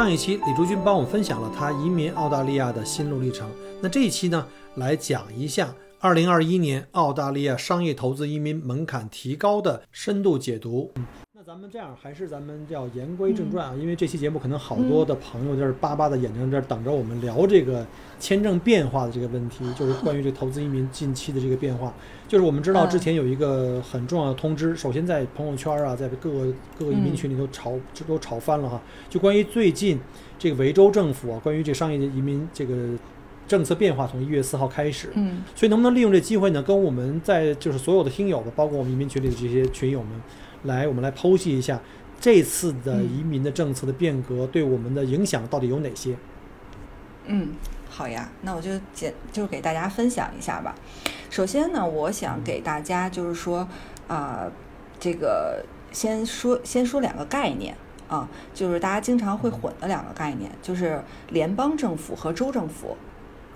上一期李竹君帮我分享了他移民澳大利亚的心路历程，那这一期呢，来讲一下二零二一年澳大利亚商业投资移民门槛提高的深度解读。这样，还是咱们要言归正传啊，因为这期节目可能好多的朋友在这巴巴的眼睛这儿等着我们聊这个签证变化的这个问题，就是关于这投资移民近期的这个变化。就是我们知道之前有一个很重要的通知，首先在朋友圈啊，在各个各个移民群里头炒这都吵翻了哈。就关于最近这个维州政府啊，关于这商业移民这个政策变化，从一月四号开始，嗯，所以能不能利用这机会呢，跟我们在就是所有的听友吧，包括我们移民群里的这些群友们，来我们来剖析一下这次的移民的政策的变革对我们的影响到底有哪些？嗯，好呀，那我就简就是给大家分享一下吧。首先呢，我想给大家就是说，啊、这个先说先说两个概念啊，就是大家经常会混的两个概念，就是联邦政府和州政府。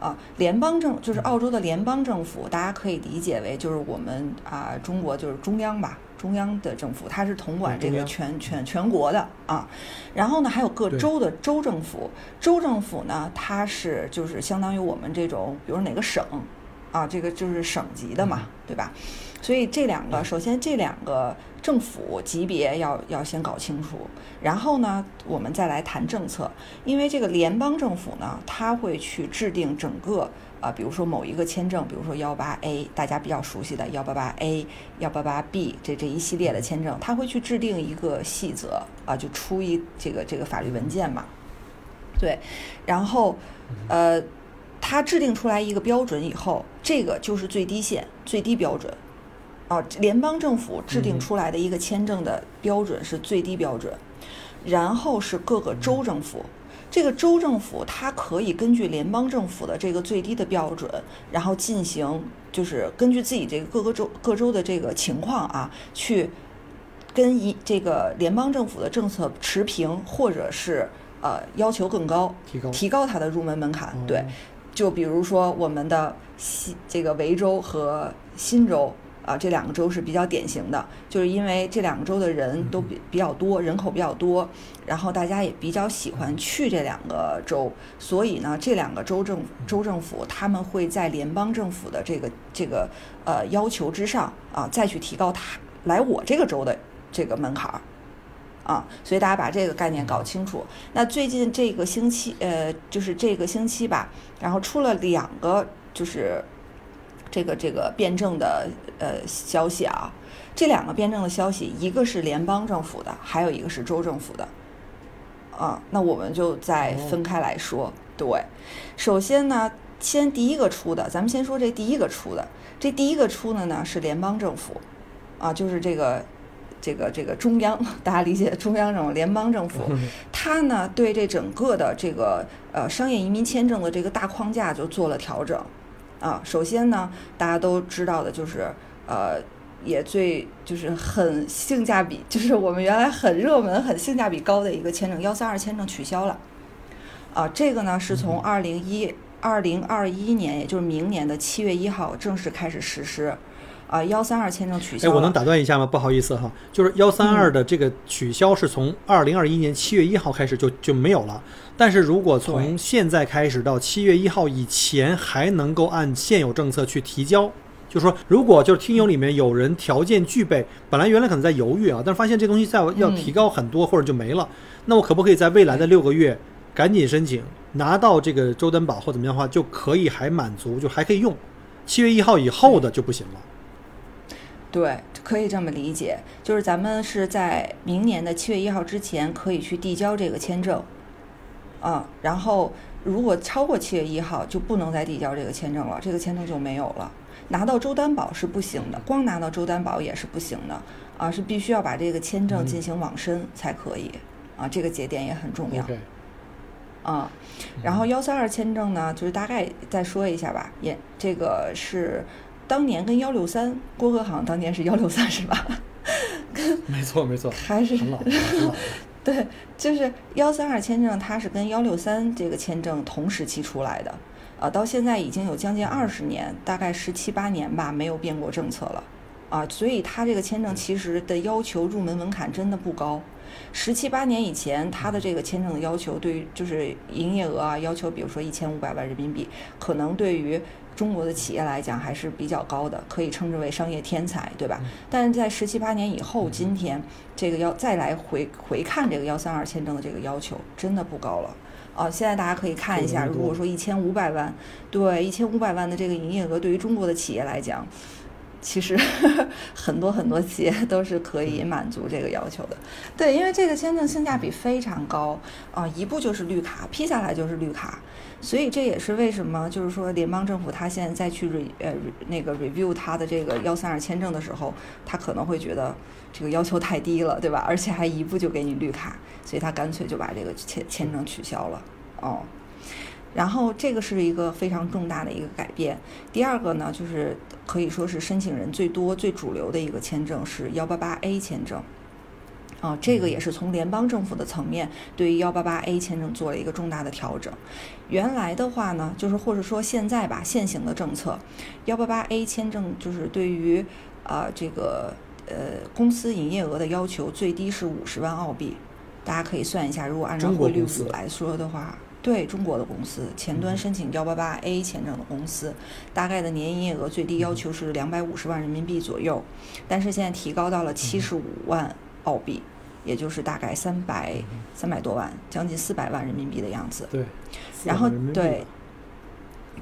啊，联邦政就是澳洲的联邦政府，大家可以理解为就是我们啊、中国就是中央吧，中央的政府，它是统管这个全全全国的啊。然后呢，还有各州的州政府，州政府呢，它是就是相当于我们这种，比如哪个省啊，这个就是省级的嘛，对吧？所以这两个，首先这两个政府级别要要先搞清楚，然后呢，我们再来谈政策。因为这个联邦政府呢，它会去制定整个啊、比如说某一个签证，比如说幺八 A，大家比较熟悉的幺八八 A、幺八八 B 这这一系列的签证，它会去制定一个细则啊、就出一这个这个法律文件嘛。对，然后呃，它制定出来一个标准以后，这个就是最低线、最低标准。啊，联邦政府制定嗯出来的一个签证的标准是最低标准，然后是各个州政府。这个州政府它可以根据联邦政府的这个最低的标准，然后进行就是根据自己这个各个州各州的这个情况啊，去跟一这个联邦政府的政策持平，或者是呃要求更高，提高提高它的入门门槛。对哦，就比如说我们的西这个维州和新州啊，这两个州是比较典型的，就是因为这两个州的人都比比较多，人口比较多，然后大家也比较喜欢去这两个州，所以呢，这两个州政州政府他们会在联邦政府的这个这个呃要求之上啊，再去提高他来我这个州的这个门槛儿。啊，所以大家把这个概念搞清楚。那最近这个星期，呃，就是这个星期吧，然后出了两个就是这个这个辩证的呃消息啊。这两个辩证的消息，一个是联邦政府的，还有一个是州政府的。啊，那我们就再分开来说。对，首先呢，先第一个出的，咱们先说这第一个出的。这第一个出的呢是联邦政府，啊，就是这个这个这个中央，大家理解中央这种联邦政府，它呢对这整个的这个呃商业移民签证的这个大框架就做了调整。啊，首先呢，大家都知道的就是呃。也最就是很性价比，就是我们原来很热门、很性价比高的一个签证幺三二签证取消了，啊，这个呢是从二零一二零二一年，也就是明年的七月一号正式开始实施，啊，幺三二签证取消哎，我能打断一下吗？不好意思哈，就是幺三二的这个取消是从二零二一年七月一号开始就就没有了，但是如果从现在开始到七月一号以前，还能够按现有政策去提交。就是说，如果就是听友里面有人条件具备，本来原来可能在犹豫啊，但是发现这东西在要嗯提高很多或者就没了，那我可不可以在未来的六个月赶紧申请，拿到这个周担保或怎么样的话，就可以还满足，就还可以用。七月一号以后的就不行了。对，可以这么理解，就是咱们是在明年的七月一号之前可以去递交这个签证，啊，然后如果超过七月一号就不能再递交这个签证了，这个签证就没有了。拿到州担保是不行的，光拿到州担保也是不行的，啊，是必须要把这个签证进行网申才可以，啊，这个节点也很重要。啊。然后幺三二签证呢，就是大概再说一下吧，也这个是当年跟幺六三，郭哥好像当年是幺六三是吧？没错没错，还是很老很老。对，就是幺三二签证，它是跟幺六三这个签证同时期出来的，啊，到现在已经有将近二十年，大概十七八年吧，没有变过政策了，啊，所以它这个签证其实的要求入门门槛真的不高。十七八年以前，它的这个签证的要求，对于就是营业额啊，要求比如说一千五百万人民币，可能对于中国的企业来讲还是比较高的，可以称之为商业天才，对吧？但是在十七八年以后，今天这个要再来回回看这个幺三二签证的这个要求，真的不高了啊！现在大家可以看一下，如果说一千五百万，对一千五百万的这个营业额，对于中国的企业来讲。其实 很多很多企业都是可以满足这个要求的，对，因为这个签证性价比非常高啊，一步就是绿卡，批下来就是绿卡，所以这也是为什么就是说联邦政府他现在再去 re 呃那个 review 他的这个幺三二签证的时候，他可能会觉得这个要求太低了，对吧？而且还一步就给你绿卡，所以他干脆就把这个签签证取消了哦。然后这个是一个非常重大的一个改变。第二个呢，就是可以说是申请人最多、最主流的一个签证是幺八八 A 签证。啊，这个也是从联邦政府的层面对于幺八八 A 签证做了一个重大的调整。原来的话呢，就是或者说现在吧，现行的政策，幺八八 A 签证就是对于啊这个呃公司营业额的要求最低是五十万澳币。大家可以算一下，如果按照汇率来说的话。对中国的公司前端申请幺八八 A 签证的公司，大概的年营业额最低要求是两百五十万人民币左右，但是现在提高到了七十五万澳币，也就是大概三百三百多万，将近四百万人民币的样子。对，然后对，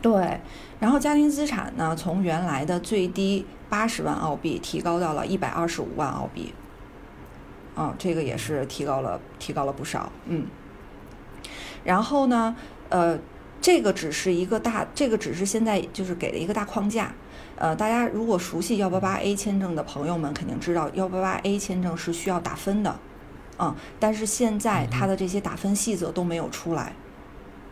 对，然后家庭资产呢，从原来的最低八十万澳币提高到了一百二十五万澳币，啊，这个也是提高了，提高了不少，嗯。然后呢，呃，这个只是一个大，这个只是现在就是给了一个大框架。呃，大家如果熟悉幺八八 A 签证的朋友们肯定知道，幺八八 A 签证是需要打分的，嗯，但是现在它的这些打分细则都没有出来，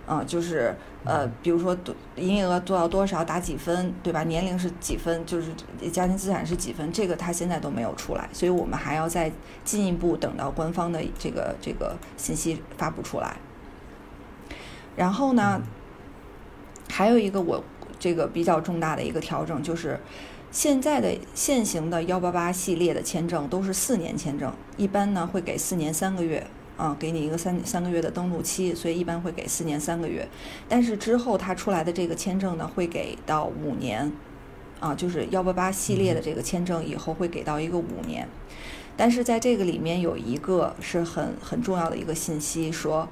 嗯，就是呃，比如说营业额做到多少打几分，对吧？年龄是几分，就是家庭资产是几分，这个它现在都没有出来，所以我们还要再进一步等到官方的这个这个信息发布出来。然后呢，还有一个我这个比较重大的一个调整，就是现在的现行的幺八八系列的签证都是四年签证，一般呢会给四年三个月啊，给你一个三三个月的登录期，所以一般会给四年三个月。但是之后它出来的这个签证呢，会给到五年啊，就是幺八八系列的这个签证以后会给到一个五年。但是在这个里面有一个是很很重要的一个信息说。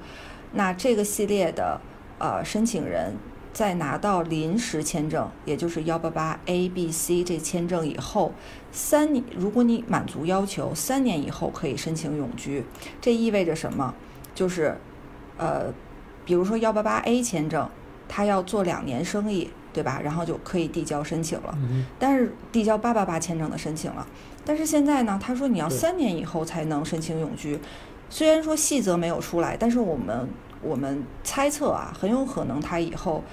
那这个系列的呃申请人，在拿到临时签证，也就是幺八八 A、B、C 这签证以后，三年，如果你满足要求，三年以后可以申请永居。这意味着什么？就是，呃，比如说幺八八 A 签证，他要做两年生意，对吧？然后就可以递交申请了。但是递交八八八签证的申请了。但是现在呢，他说你要三年以后才能申请永居。虽然说细则没有出来，但是我们我们猜测啊，很有可能他以后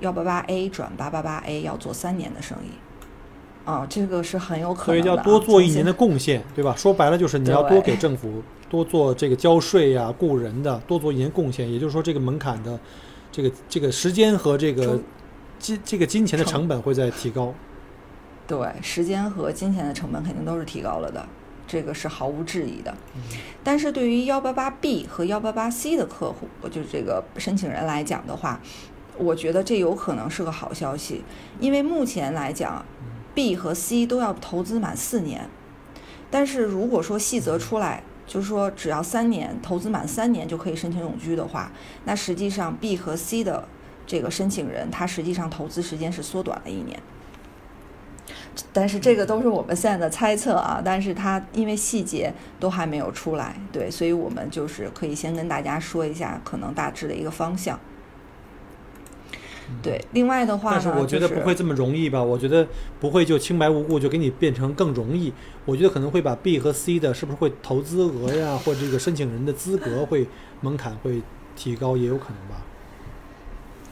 幺八八 A 转八八八 A 要做三年的生意，啊，这个是很有可能的。所以要多做一年的贡献，对吧？说白了就是你要多给政府多做这个交税呀、雇人的，多做一年贡献。也就是说，这个门槛的这个这个时间和这个金这个金钱的成本会在提高。对，时间和金钱的成本肯定都是提高了的。这个是毫无质疑的，但是对于幺八八 B 和幺八八 C 的客户，就是这个申请人来讲的话，我觉得这有可能是个好消息，因为目前来讲，B 和 C 都要投资满四年，但是如果说细则出来，就是说只要三年投资满三年就可以申请永居的话，那实际上 B 和 C 的这个申请人他实际上投资时间是缩短了一年。但是这个都是我们现在的猜测啊，但是它因为细节都还没有出来，对，所以我们就是可以先跟大家说一下可能大致的一个方向。对，另外的话，但是我觉得不会这么容易吧？我觉得不会就清白无故就给你变成更容易。我觉得可能会把 B 和 C 的是不是会投资额呀，或者这个申请人的资格会门槛会提高也有可能吧。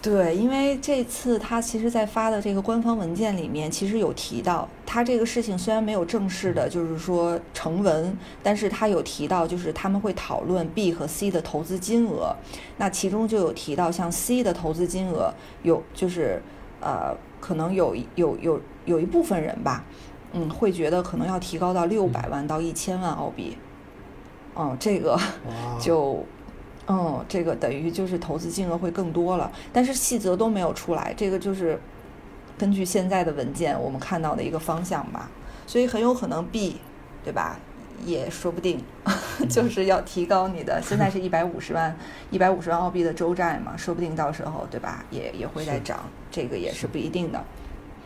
对，因为这次他其实，在发的这个官方文件里面，其实有提到，他这个事情虽然没有正式的，就是说成文，但是他有提到，就是他们会讨论 B 和 C 的投资金额。那其中就有提到，像 C 的投资金额有，就是呃，可能有有有有一部分人吧，嗯，会觉得可能要提高到六百万到一千万澳币。哦，这个 就。嗯，这个等于就是投资金额会更多了，但是细则都没有出来。这个就是根据现在的文件我们看到的一个方向吧，所以很有可能 B，对吧？也说不定，就是要提高你的。现在是一百五十万，一百五十万澳币的周债嘛，说不定到时候，对吧？也也会再涨，这个也是不一定的。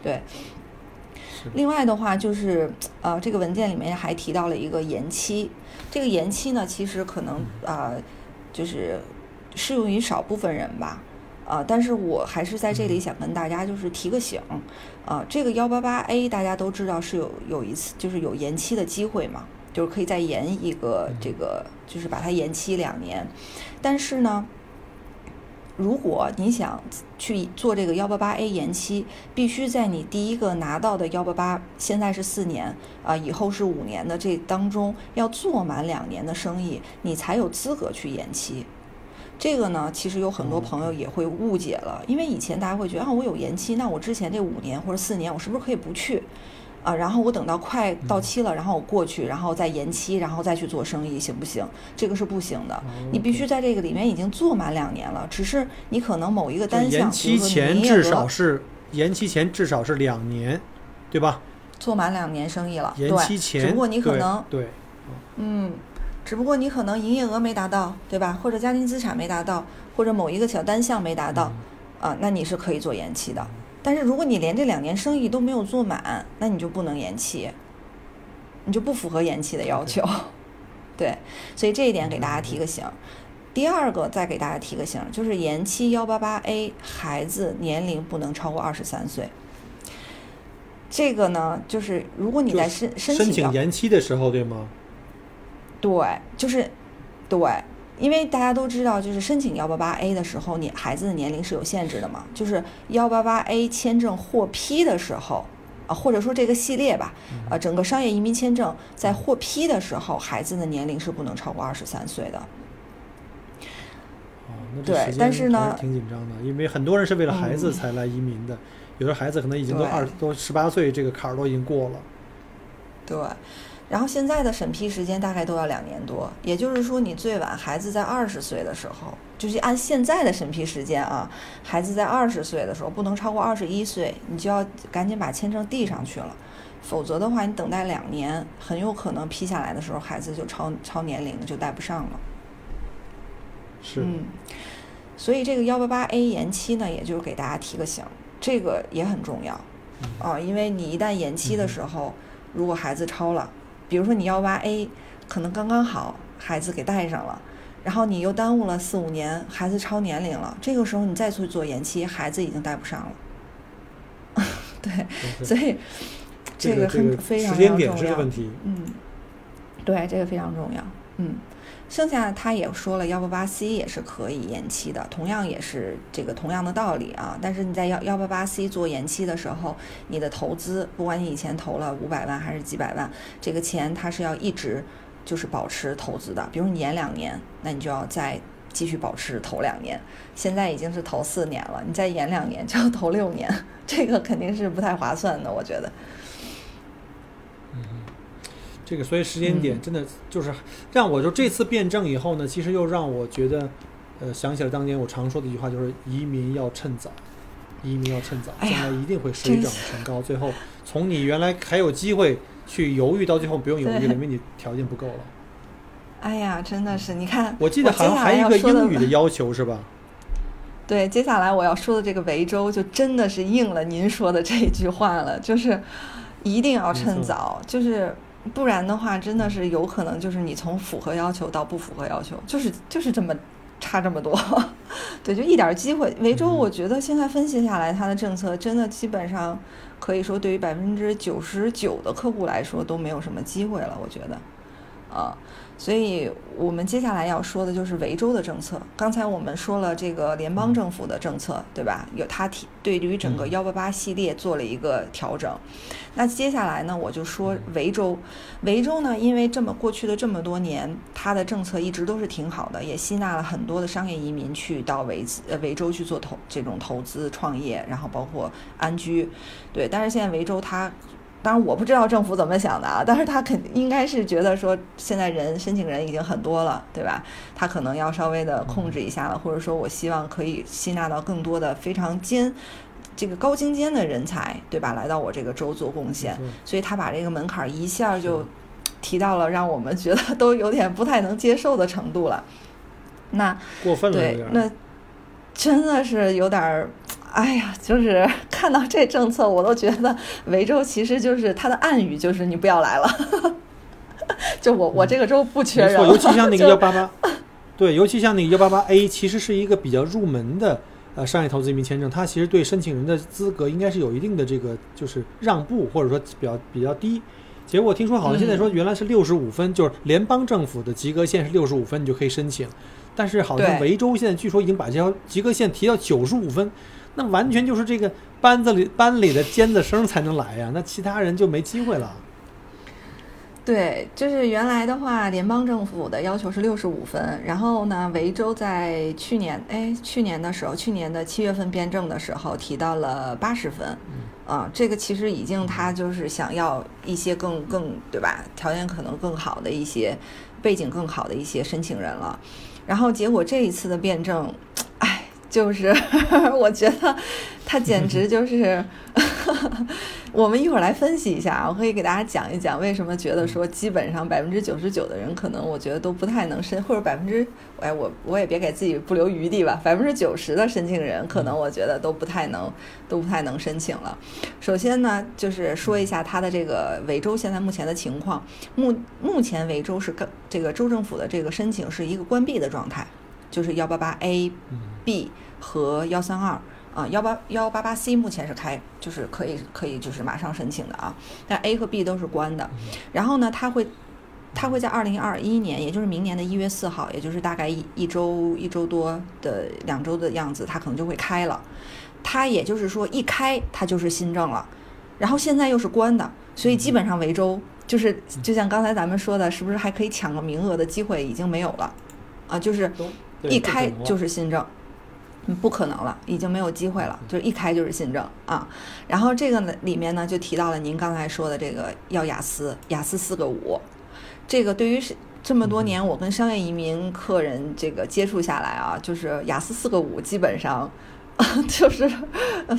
对。另外的话，就是呃，这个文件里面还提到了一个延期。这个延期呢，其实可能啊。就是适用于少部分人吧，啊，但是我还是在这里想跟大家就是提个醒，啊，这个幺八八 A 大家都知道是有有一次就是有延期的机会嘛，就是可以再延一个这个就是把它延期两年，但是呢，如果你想去做这个幺八八 A 延期，必须在你第一个拿到的幺八八现在是四年啊，以后是五年的这当中要做满两年的生意，你才有资格去延期。这个呢，其实有很多朋友也会误解了，因为以前大家会觉得啊，我有延期，那我之前这五年或者四年，我是不是可以不去？啊，然后我等到快到期了，然后我过去，然后再延期，然后再去做生意，行不行？这个是不行的。你必须在这个里面已经做满两年了，只是你可能某一个单项，延期前至少是延期前至少是两年，对吧？做满两年生意了，延期前，只不过你可能对，嗯，只不过你可能营业额没达到，对吧？或者家庭资产没达到，或者某一个小单项没达到，啊，那你是可以做延期的。但是如果你连这两年生意都没有做满，那你就不能延期，你就不符合延期的要求。对，所以这一点给大家提个醒。第二个再给大家提个醒，就是延期幺八八 A 孩子年龄不能超过二十三岁。这个呢，就是如果你在申申请延期的时候，对吗？对，就是对。因为大家都知道，就是申请幺八八 A 的时候，你孩子的年龄是有限制的嘛。就是幺八八 A 签证获批的时候，啊，或者说这个系列吧，呃，整个商业移民签证在获批的时候，孩子的年龄是不能超过二十三岁的。对，但是呢，挺紧张的，因为很多人是为了孩子才来移民的，有的孩子可能已经都二都十八岁，这个坎儿都已经过了。对。然后现在的审批时间大概都要两年多，也就是说，你最晚孩子在二十岁的时候，就是按现在的审批时间啊，孩子在二十岁的时候不能超过二十一岁，你就要赶紧把签证递上去了，否则的话，你等待两年，很有可能批下来的时候孩子就超超年龄就带不上了。是。嗯，所以这个幺八八 A 延期呢，也就是给大家提个醒，这个也很重要啊，因为你一旦延期的时候，如果孩子超了。比如说你要挖 A，可能刚刚好孩子给带上了，然后你又耽误了四五年，孩子超年龄了，这个时候你再去做延期，孩子已经带不上了。对，所以这个很非常重要。嗯，对，这个非常重要。嗯。剩下他也说了，幺八八 C 也是可以延期的，同样也是这个同样的道理啊。但是你在幺幺八八 C 做延期的时候，你的投资，不管你以前投了五百万还是几百万，这个钱它是要一直就是保持投资的。比如你延两年，那你就要再继续保持投两年。现在已经是投四年了，你再延两年就要投六年，这个肯定是不太划算的，我觉得。这个，所以时间点真的就是让我就这次辩证以后呢，其实又让我觉得，呃，想起了当年我常说的一句话，就是移民要趁早，移民要趁早，将来一定会水涨船高。最后从你原来还有机会去犹豫，到最后不用犹豫了，因为你条件不够了。哎呀，真的是，你看，我记得好像还有一个英语的要求是吧？对，接下来我要说的这个维州就真的是应了您说的这句话了，就是一定要趁早，就是。不然的话，真的是有可能就是你从符合要求到不符合要求，就是就是这么差这么多，对，就一点机会。维州，我觉得现在分析下来，它的政策真的基本上可以说对于百分之九十九的客户来说都没有什么机会了。我觉得，啊。所以我们接下来要说的就是维州的政策。刚才我们说了这个联邦政府的政策，对吧？有他提对于整个幺八八系列做了一个调整。那接下来呢，我就说维州。维州呢，因为这么过去的这么多年，它的政策一直都是挺好的，也吸纳了很多的商业移民去到维呃维州去做投这种投资创业，然后包括安居。对，但是现在维州它。当然我不知道政府怎么想的啊，但是他肯应该是觉得说现在人申请人已经很多了，对吧？他可能要稍微的控制一下了，或者说我希望可以吸纳到更多的非常尖这个高精尖的人才，对吧？来到我这个州做贡献，所以他把这个门槛一下就提到了让我们觉得都有点不太能接受的程度了。那过分了对，那真的是有点儿。哎呀，就是看到这政策，我都觉得维州其实就是它的暗语，就是你不要来了。就我我这个州不缺人，尤其像那个幺八八，对，尤其像那个幺八八 A，其实是一个比较入门的呃商业投资移民签证，它其实对申请人的资格应该是有一定的这个就是让步，或者说比较比较低。结果听说好像现在说原来是六十五分，就是联邦政府的及格线是六十五分，你就可以申请。但是好像维州现在据说已经把这条及格线提到九十五分。那完全就是这个班子里班里的尖子生才能来呀，那其他人就没机会了。对，就是原来的话，联邦政府的要求是六十五分，然后呢，维州在去年，哎，去年的时候，去年的七月份编证的时候提到了八十分，啊，这个其实已经他就是想要一些更更对吧，条件可能更好的一些背景更好的一些申请人了，然后结果这一次的辩证。就是 我觉得他简直就是，我们一会儿来分析一下啊，我可以给大家讲一讲为什么觉得说基本上百分之九十九的人可能我觉得都不太能申，或者百分之哎我我也别给自己不留余地吧，百分之九十的申请人可能我觉得都不太能都不太能申请了。首先呢，就是说一下他的这个维州现在目前的情况，目目前维州是跟这个州政府的这个申请是一个关闭的状态。就是幺八八 A、B 和幺三二啊，幺八幺八八 C 目前是开，就是可以可以就是马上申请的啊，但 A 和 B 都是关的。然后呢，它会它会在二零二一年，也就是明年的一月四号，也就是大概一一周一周多的两周的样子，它可能就会开了。它也就是说一开它就是新政了，然后现在又是关的，所以基本上维州就是就像刚才咱们说的，是不是还可以抢个名额的机会已经没有了啊？就是。一开就是新政，不可能了，已经没有机会了，就是一开就是新政啊。然后这个呢里面呢就提到了您刚才说的这个要雅思，雅思四个五，这个对于是这么多年我跟商业移民客人这个接触下来啊，就是雅思四个五基本上。就是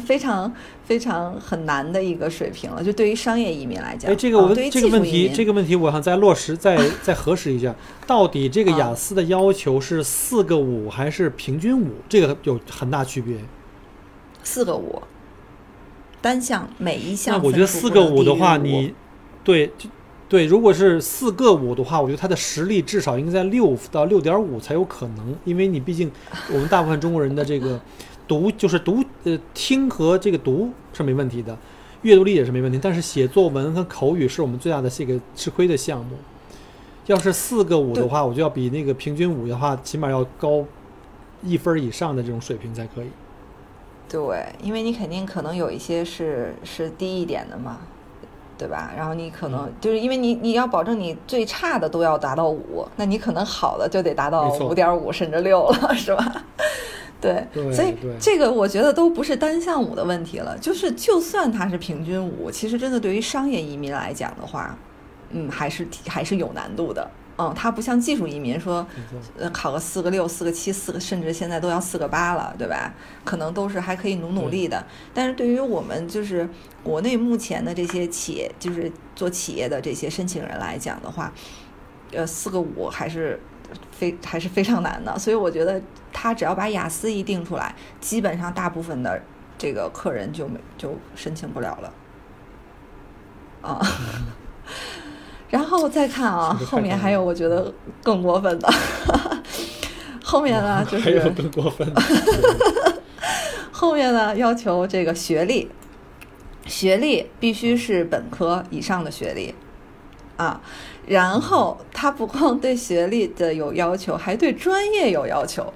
非常非常很难的一个水平了，就对于商业移民来讲。哎，这个我这个问题，这个问题我想再落实，再 再核实一下，到底这个雅思的要求是四个五还是平均五？这个有很大区别。四个五，单项每一项。那我觉得四个五的话，你对对，如果是四个五的话，我觉得他的实力至少应该在六到六点五才有可能，因为你毕竟我们大部分中国人的这个。读就是读，呃，听和这个读是没问题的，阅读力也是没问题，但是写作文和口语是我们最大的这个吃亏的项目。要是四个五的话，我就要比那个平均五的话，起码要高一分以上的这种水平才可以。对，因为你肯定可能有一些是是低一点的嘛，对吧？然后你可能就是因为你你要保证你最差的都要达到五，那你可能好的就得达到五点五甚至六了，是吧？对，所以这个我觉得都不是单项五的问题了，就是就算它是平均五，其实真的对于商业移民来讲的话，嗯，还是还是有难度的。嗯，它不像技术移民说，呃，考个四个六、四个七、四个，甚至现在都要四个八了，对吧？可能都是还可以努努力的。但是对于我们就是国内目前的这些企业，就是做企业的这些申请人来讲的话，呃，四个五还是。非还是非常难的，所以我觉得他只要把雅思一定出来，基本上大部分的这个客人就没就申请不了了。啊，然后再看啊，后面还有我觉得更过分的，后面呢就是还有更过分的，后面呢要求这个学历，学历必须是本科以上的学历。啊。然后他不光对学历的有要求，还对专业有要求。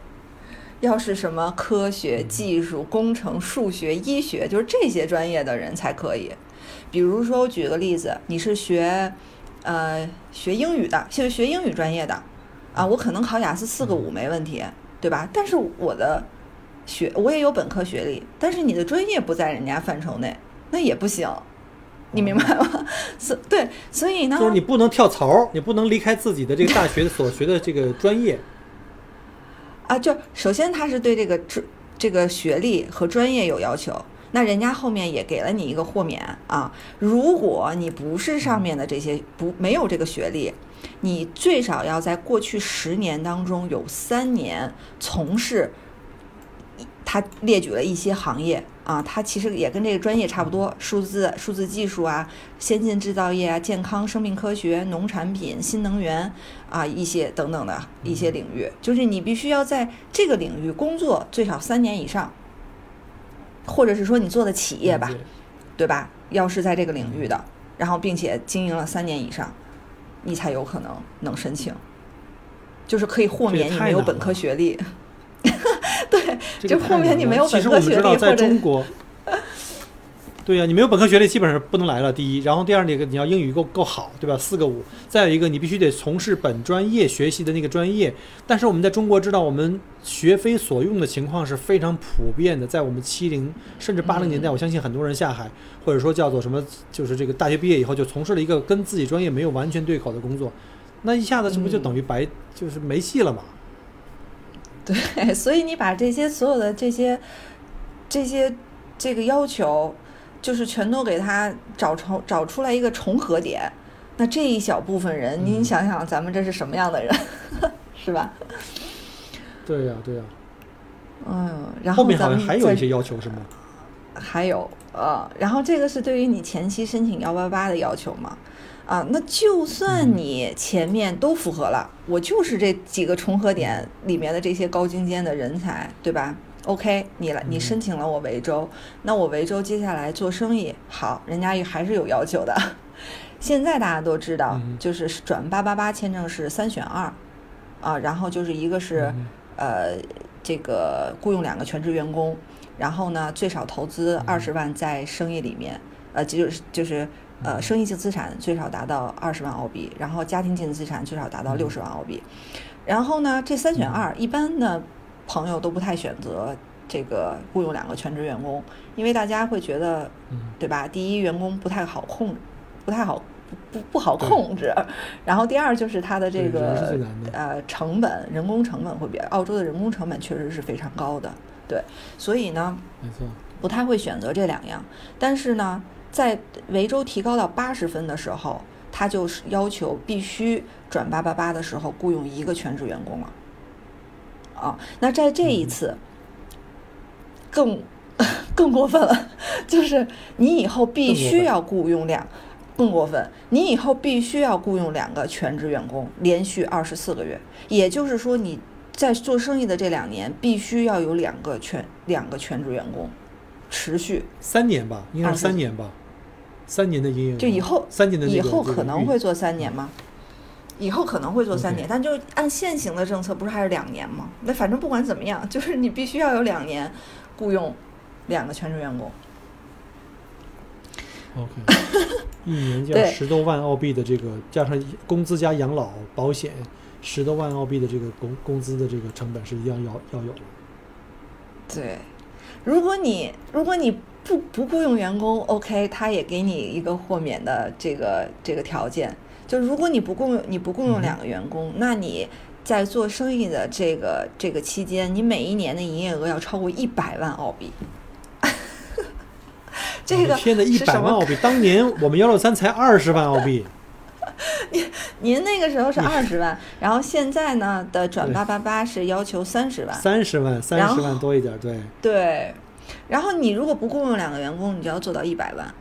要是什么科学、技术、工程、数学、医学，就是这些专业的人才可以。比如说，我举个例子，你是学呃学英语的，就是学英语专业的啊，我可能考雅思四个五没问题，对吧？但是我的学我也有本科学历，但是你的专业不在人家范畴内，那也不行。你明白吗？所对，所以呢，就是你不能跳槽，你不能离开自己的这个大学所学的这个专业。啊，就首先他是对这个这这个学历和专业有要求，那人家后面也给了你一个豁免啊。如果你不是上面的这些不没有这个学历，你最少要在过去十年当中有三年从事。他列举了一些行业啊，他其实也跟这个专业差不多，数字、数字技术啊，先进制造业啊，健康生命科学、农产品、新能源啊，一些等等的一些领域，就是你必须要在这个领域工作最少三年以上，或者是说你做的企业吧，对吧？要是在这个领域的，然后并且经营了三年以上，你才有可能能申请，就是可以豁免你没有本科学历。对，就后面你没有本科学历或者，对呀，你没有本科学历基本上不能来了。第一，然后第二，那个你要英语够够好，对吧？四个五。再有一个，你必须得从事本专业学习的那个专业。但是我们在中国知道，我们学非所用的情况是非常普遍的。在我们七零甚至八零年代，我相信很多人下海，或者说叫做什么，就是这个大学毕业以后就从事了一个跟自己专业没有完全对口的工作，那一下子这不就等于白就是没戏了吗？对，所以你把这些所有的这些这些这个要求，就是全都给他找重找出来一个重合点，那这一小部分人，您想想，咱们这是什么样的人，是吧？对呀，对呀。嗯，然后后面好像还有一些要求，是吗？还有，呃，然后这个是对于你前期申请幺八八的要求嘛？啊，那就算你前面都符合了，我就是这几个重合点里面的这些高精尖的人才，对吧？OK，你来，你申请了我维州，那我维州接下来做生意，好，人家也还是有要求的。现在大家都知道，就是转八八八签证是三选二，啊，然后就是一个是呃这个雇佣两个全职员工，然后呢最少投资二十万在生意里面，呃，就是就是。呃，生意性资产最少达到二十万澳币，然后家庭净资产最少达到六十万澳币。然后呢，这三选二，一般呢朋友都不太选择这个雇佣两个全职员工，因为大家会觉得，对吧？第一，员工不太好控制，不太好，不不好控制。然后第二就是它的这个呃成本，人工成本会比澳洲的人工成本确实是非常高的，对，所以呢，没错，不太会选择这两样。但是呢。在维州提高到八十分的时候，他就是要求必须转八八八的时候雇佣一个全职员工了。啊，那在这一次更 更过分了，就是你以后必须要雇佣两，更过分，你以后必须要雇佣两个全职员工，连续二十四个月。也就是说，你在做生意的这两年，必须要有两个全两个全职员工，持续三年吧，应该是三年吧。三年的营业就以后三年的以后可能会做三年吗？以后可能会做三年，但就按现行的政策，不是还是两年吗？那反正不管怎么样，就是你必须要有两年雇佣两个全职员工。OK，一年就要十多万澳币的这个，加上工资加养老保险，十多万澳币的这个工工资的这个成本是一样要要有的。对，如果你如果你。不不雇佣员工，OK，他也给你一个豁免的这个这个条件。就如果你不雇佣你不雇佣两个员工，那你在做生意的这个这个期间，你每一年的营业额要超过一百万澳币。这个天的一百万澳币，当年我们幺六三才二十万澳币。您您那个时候是二十万，然后现在呢的转八八八是要求三十万，三十万，三十万多一点，对对。然后你如果不雇佣两个员工，你就要做到一百万。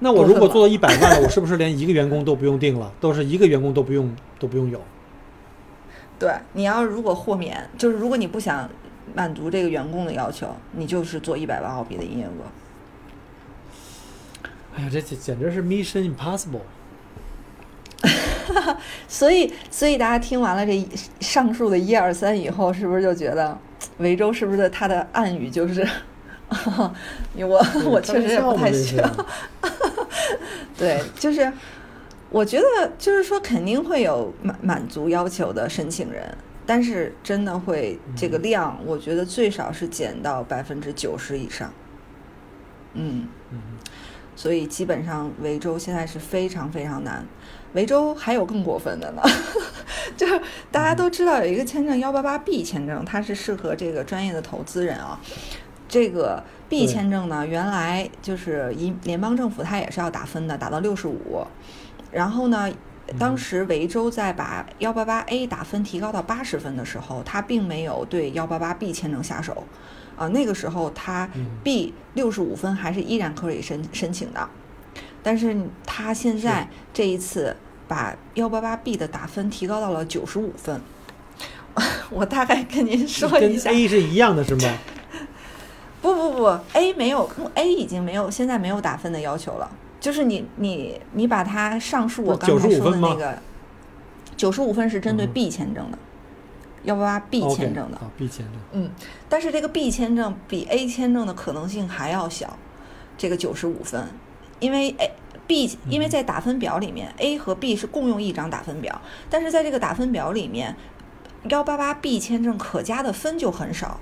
那我如果做到一百万了，我是不是连一个员工都不用定了？都是一个员工都不用都不用有？对，你要如果豁免，就是如果你不想满足这个员工的要求，你就是做一百万澳币的营业额。哎呀，这简简直是 Mission Impossible。所以，所以大家听完了这上述的一二三以后，是不是就觉得维州是不是它的暗语就是，我 我确实也不太需要。对，就是我觉得就是说肯定会有满满足要求的申请人，但是真的会这个量，我觉得最少是减到百分之九十以上。嗯嗯。所以基本上维州现在是非常非常难，维州还有更过分的呢，就是大家都知道有一个签证幺八八 B 签证，它是适合这个专业的投资人啊。这个 B 签证呢，原来就是一联邦政府它也是要打分的，打到六十五。然后呢，当时维州在把幺八八 A 打分提高到八十分的时候，它并没有对幺八八 B 签证下手。啊，那个时候他 B 六十五分还是依然可以申申请的，但是他现在这一次把幺八八 B 的打分提高到了九十五分。我大概跟您说一下，跟 A 是一样的是吗？不不不，A 没有，A 已经没有，现在没有打分的要求了。就是你你你把它上述我刚才说的那个九十五分是针对 B 签证的。幺八八 B 签证的，B 签证，嗯，但是这个 B 签证比 A 签证的可能性还要小，这个九十五分，因为 A B 因为在打分表里面，A 和 B 是共用一张打分表，但是在这个打分表里面，幺八八 B 签证可加的分就很少，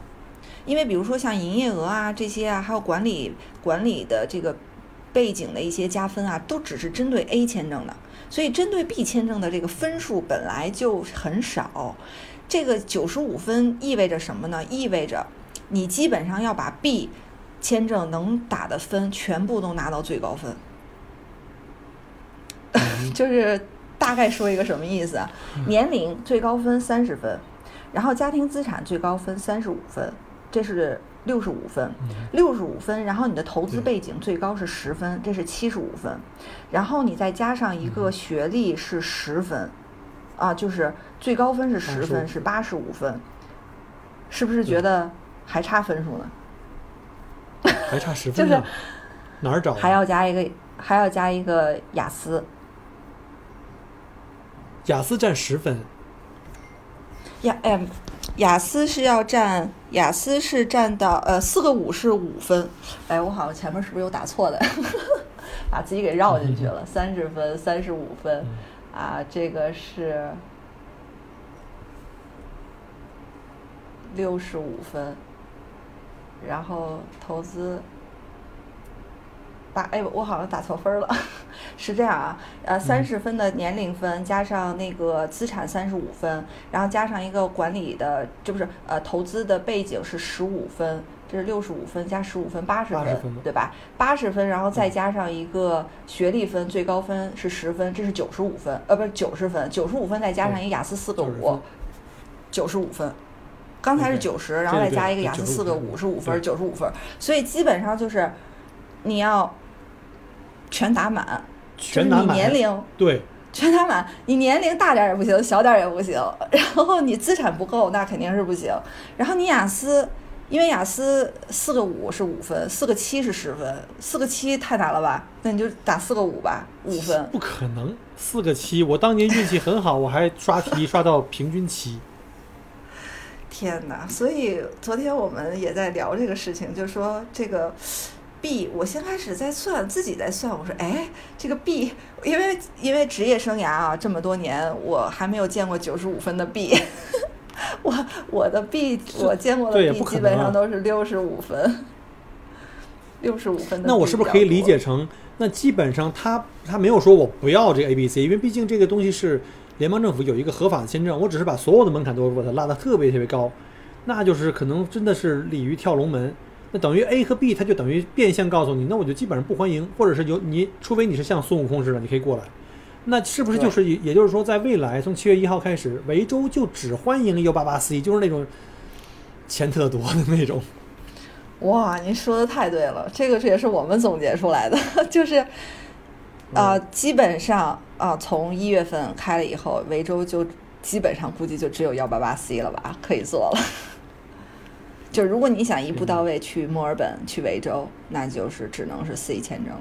因为比如说像营业额啊这些啊，还有管理管理的这个背景的一些加分啊，都只是针对 A 签证的，所以针对 B 签证的这个分数本来就很少。这个九十五分意味着什么呢？意味着你基本上要把 B 签证能打的分全部都拿到最高分，就是大概说一个什么意思啊？年龄最高分三十分，然后家庭资产最高分三十五分，这是六十五分，六十五分，然后你的投资背景最高是十分，这是七十五分，然后你再加上一个学历是十分。啊，就是最高分是十分，是八十五分，是不是觉得还差分数呢？还差十分，就是哪儿找？还要加一个，还要加一个雅思。雅思占十分。雅哎，雅思是要占，雅思是占到呃四个五是五分。哎，我好像前面是不是有打错的？把自己给绕进去了，三十分，三十五分。啊，这个是六十五分，然后投资打，哎，我好像打错分了，是这样啊，呃，三十分的年龄分加上那个资产三十五分，然后加上一个管理的，这不是呃投资的背景是十五分。这是六十五分加十五分，八十分，对吧？八十分，然后再加上一个学历分，最高分是十分，这是九十五分，呃，不是九十分，九十五分再加上一个雅思四个五，九十五分。刚才是九十，然后再加一个雅思四个五十五分，九十五分。所以基本上就是你要全打满，就是你年龄对 全打满，你年龄大点也不行，小点也不行。然后你资产不够，那肯定是不行。然后你雅思。因为雅思四个五是五分，四个七是十分，四个七太难了吧？那你就打四个五吧，五分。不可能，四个七，我当年运气很好，我还刷题刷到平均七。天哪！所以昨天我们也在聊这个事情，就说这个 B，我先开始在算，自己在算，我说，哎，这个 B，因为因为职业生涯啊这么多年，我还没有见过九十五分的 B。我我的 B 我见过的 B 基本上都是六十五分，六十五分的。那我是不是可以理解成，那基本上他他没有说我不要这个 A B C，因为毕竟这个东西是联邦政府有一个合法的签证，我只是把所有的门槛都把它拉得特别特别高，那就是可能真的是鲤鱼跳龙门，那等于 A 和 B 它就等于变相告诉你，那我就基本上不欢迎，或者是有你，除非你是像孙悟空似的，你可以过来。那是不是就是也也就是说，在未来从七月一号开始，维州就只欢迎 U 八八 C，就是那种钱特多的那种？哇，您说的太对了，这个也是我们总结出来的，就是啊，基本上啊，从一月份开了以后，维州就基本上估计就只有幺八八 C 了吧，可以做了。就如果你想一步到位去墨尔本、去维州，那就是只能是 C 签证了。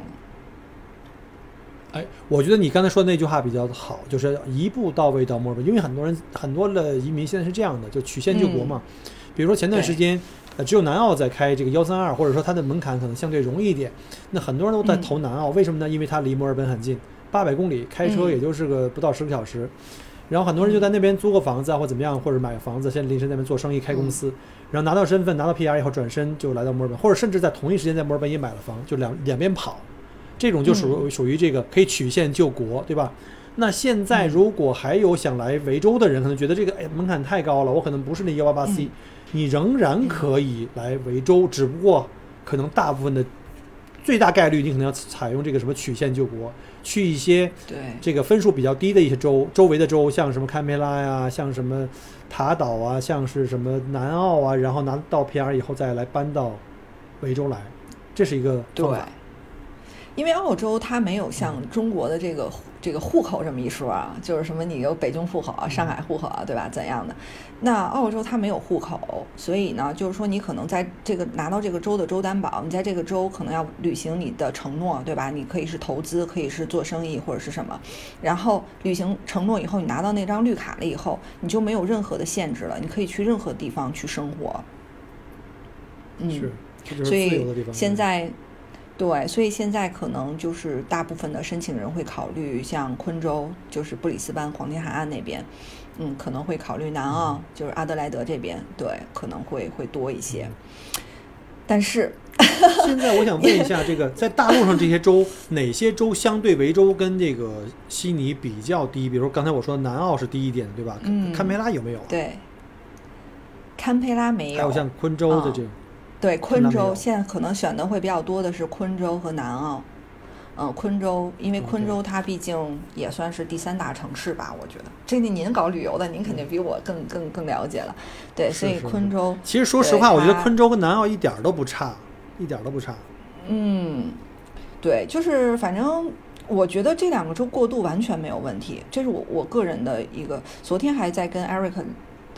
哎，我觉得你刚才说的那句话比较好，就是一步到位到墨尔本，因为很多人很多的移民现在是这样的，就曲线救国嘛。比如说前段时间，呃，只有南澳在开这个幺三二，或者说它的门槛可能相对容易一点，那很多人都在投南澳，为什么呢？因为它离墨尔本很近，八百公里，开车也就是个不到十个小时。然后很多人就在那边租个房子啊，或怎么样，或者买个房子，现在临时在那边做生意开公司，然后拿到身份，拿到 PR 以后转身就来到墨尔本，或者甚至在同一时间在墨尔本也买了房，就两两边跑。这种就属属于这个可以曲线救国，对吧？那现在如果还有想来维州的人，可能觉得这个哎门槛太高了，我可能不是那幺八八 C，你仍然可以来维州，只不过可能大部分的最大概率你可能要采用这个什么曲线救国，去一些对这个分数比较低的一些州，周围的州，像什么堪培拉呀，像什么塔岛啊，像是什么南澳啊，然后拿到 PR 以后再来搬到维州来，这是一个对方法。。因为澳洲它没有像中国的这个户这个户口这么一说啊，就是什么你有北京户口啊、上海户口啊，对吧？怎样的？那澳洲它没有户口，所以呢，就是说你可能在这个拿到这个州的州担保，你在这个州可能要履行你的承诺，对吧？你可以是投资，可以是做生意或者是什么，然后履行承诺以后，你拿到那张绿卡了以后，你就没有任何的限制了，你可以去任何地方去生活。嗯，是，所以。现在，对，所以现在可能就是大部分的申请人会考虑像昆州，就是布里斯班黄金海岸那边，嗯，可能会考虑南澳，就是阿德莱德这边，对，可能会会多一些。但是，现在我想问一下，这个在大陆上这些州，哪些州相对维州跟这个悉尼比较低？比如刚才我说南澳是低一点，对吧？嗯堪培拉有没有啊？对，堪培拉没有，还有像昆州的嗯这种，对，昆州现在可能选的会比较多的是昆州和南澳。嗯，昆州，因为昆州它毕竟也算是第三大城市吧，我觉得。这个您搞旅游的，您肯定比我更更更了解了。对，所以昆州，其实说实话，我觉得昆州跟南澳一点儿都不差，一点儿都不差。嗯，对，就是反正我觉得这两个州过渡完全没有问题，这是我我个人的一个。昨天还在跟 Eric，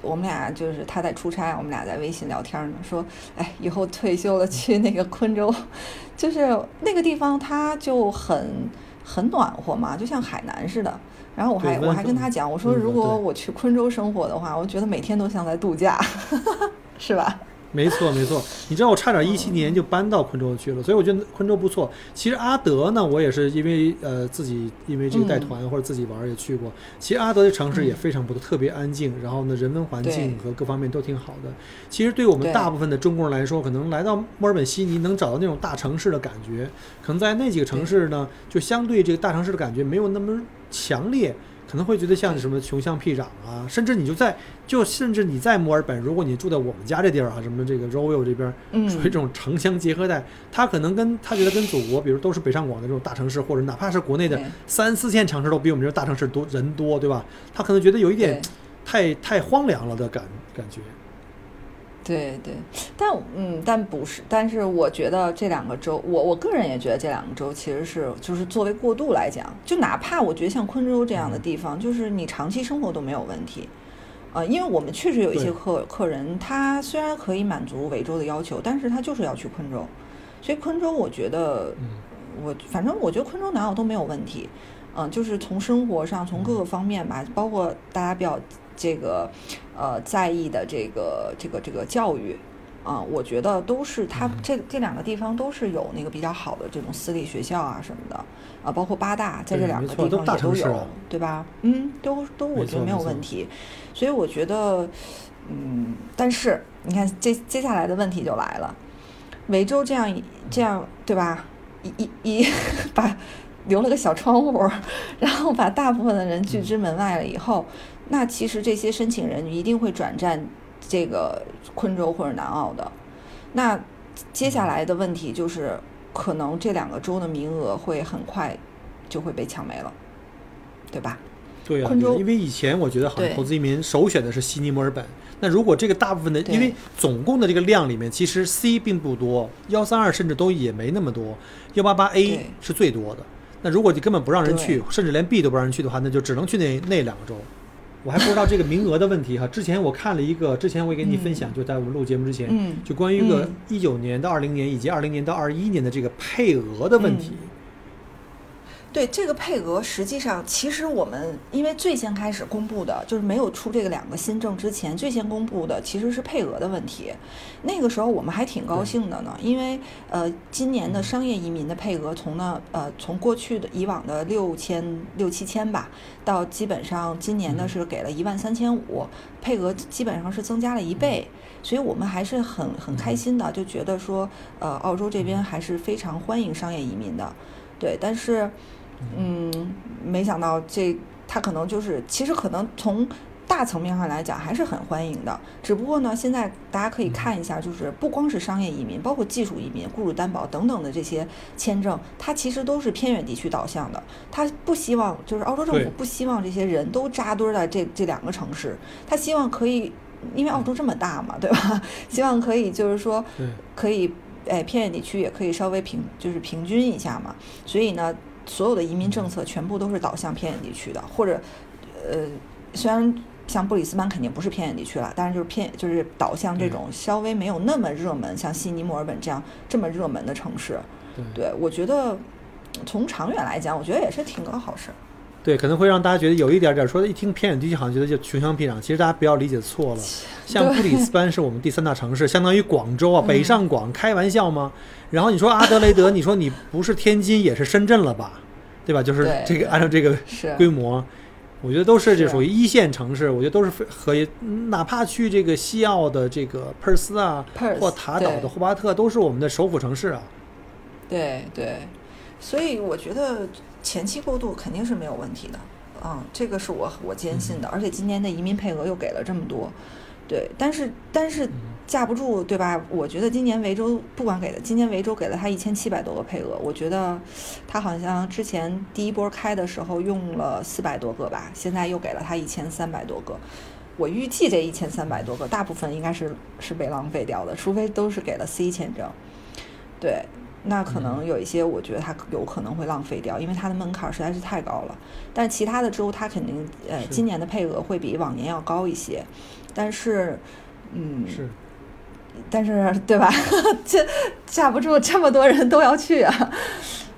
我们俩就是他在出差，我们俩在微信聊天呢，说，哎，以后退休了去那个昆州，就是那个地方它就很很暖和嘛，就像海南似的。然后我还我还跟他讲，我说如果我去昆州生活的话，我觉得每天都像在度假，是吧？没错，没错。你知道我差点一七年就搬到昆州去了，所以我觉得昆州不错。其实阿德呢，我也是因为呃自己因为这个带团或者自己玩儿也去过。其实阿德的城市也非常不错，特别安静，然后呢人文环境和各方面都挺好的。其实对我们大部分的中国人来说，可能来到墨尔本、悉尼能找到那种大城市的感觉，可能在那几个城市呢，就相对这个大城市的感觉没有那么强烈。可能会觉得像什么穷乡僻壤啊，甚至你就在就甚至你在墨尔本，如果你住在我们家这地儿啊，什么这个 Royal 这边，嗯属于这种城乡结合带，他可能跟他觉得跟祖国，比如都是北上广的这种大城市，或者哪怕是国内的三四线城市，都比我们这大城市多人多，对吧？他可能觉得有一点太太荒凉了的感感觉。对对，但嗯，但不是，但是我觉得这两个州，我我个人也觉得这两个州其实是就是作为过渡来讲，就哪怕我觉得像昆州这样的地方，就是你长期生活都没有问题，呃，因为我们确实有一些客客人，他虽然可以满足维州的要求，但是他就是要去昆州，所以昆州我觉得，嗯。我反正我觉得昆州南澳都没有问题，嗯、就是从生活上从各个方面吧，包括大家比较这个呃在意的这个这个这个教育。啊、我觉得都是它这这两个地方都是有那个比较好的这种私立学校啊什么的，啊，包括八大在这两个地方也都有，对吧？嗯，都都我觉得没有问题，所以我觉得，嗯，但是你看接接下来的问题就来了，维州这样这样对吧？一一一 把留了个小窗户，然后把大部分的人拒之门外了以后，那其实这些申请人一定会转战这个昆州或者南澳的。那接下来的问题就是，可能这两个州的名额会很快就会被抢没了，对吧？对啊、因为以前我觉得好像投资移民首选的是悉尼、墨尔本。那如果这个大部分的，因为总共的这个量里面，其实 C 并不多，幺三二甚至都也没那么多，幺八八 A 是最多的。那如果你根本不让人去，甚至连 B 都不让人去的话，那就只能去那那两个州。我还不知道这个名额的问题哈。之前我看了一个，之前我也给你分享，就在我们录节目之前，嗯就关于一个嗯一九年到二零年以及二零年到二一年的这个配额的问题。对这个配额，实际上其实我们因为最先开始公布的就是没有出这个两个新政之前，最先公布的其实是配额的问题。那个时候我们还挺高兴的呢，因为呃，今年的商业移民的配额从呢呃从过去的以往的六千六七千吧，到基本上今年呢是给了一万三千五，配额基本上是增加了一倍，所以我们还是很很开心的，就觉得说呃澳洲这边还是非常欢迎商业移民的，对，但是。嗯，没想到这他可能就是，其实可能从大层面上来讲还是很欢迎的。只不过呢，现在大家可以看一下，就是不光是商业移民，包括技术移民、雇主担保等等的这些签证，它其实都是偏远地区导向的。他不希望，就是澳洲政府不希望这些人都扎堆在这这两个城市。他希望可以，因为澳洲这么大嘛，对吧？希望可以就是说，可以，哎，偏远地区也可以稍微平，就是平均一下嘛。所以呢。所有的移民政策全部都是导向偏远地区的，或者，呃，虽然像布里斯班肯定不是偏远地区了，但是就是偏就是导向这种稍微没有那么热门，像悉尼、墨尔本这样这么热门的城市。对，我觉得从长远来讲，我觉得也是挺个好事。对，可能会让大家觉得有一点点说，一听偏远地区好像觉得就穷乡僻壤，其实大家不要理解错了。像布里斯班是我们第三大城市，相当于广州啊，北上广，开玩笑吗？然后你说阿德雷德，你说你不是天津也是深圳了吧？对吧？就是这个按照这个规模，我觉得都是这属于一线城市。我觉得都是和哪怕去这个西澳的这个珀斯啊，或塔岛的霍巴特，都是我们的首府城市啊。对对，所以我觉得。前期过渡肯定是没有问题的，嗯，这个是我我坚信的。而且今年的移民配额又给了这么多，对，但是但是架不住，对吧？我觉得今年维州不管给的，今年维州给了他一千七百多个配额，我觉得他好像之前第一波开的时候用了四百多个吧，现在又给了他一千三百多个。我预计这一千三百多个大部分应该是是被浪费掉的，除非都是给了 C 签证，对。那可能有一些，我觉得它有可能会浪费掉，因为它的门槛实在是太高了。但其他的州，它肯定呃，今年的配额会比往年要高一些。但是，嗯，是，但是对吧？这架不住这么多人都要去啊。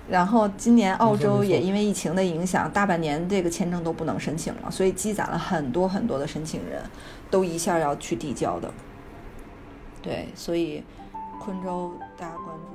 然后今年澳洲也因为疫情的影响，大半年这个签证都不能申请了，所以积攒了很多很多的申请人，都一下要去递交的。对，所以昆州大家关注。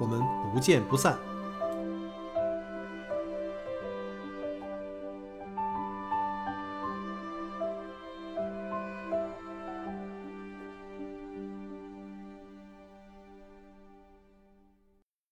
我们不见不散。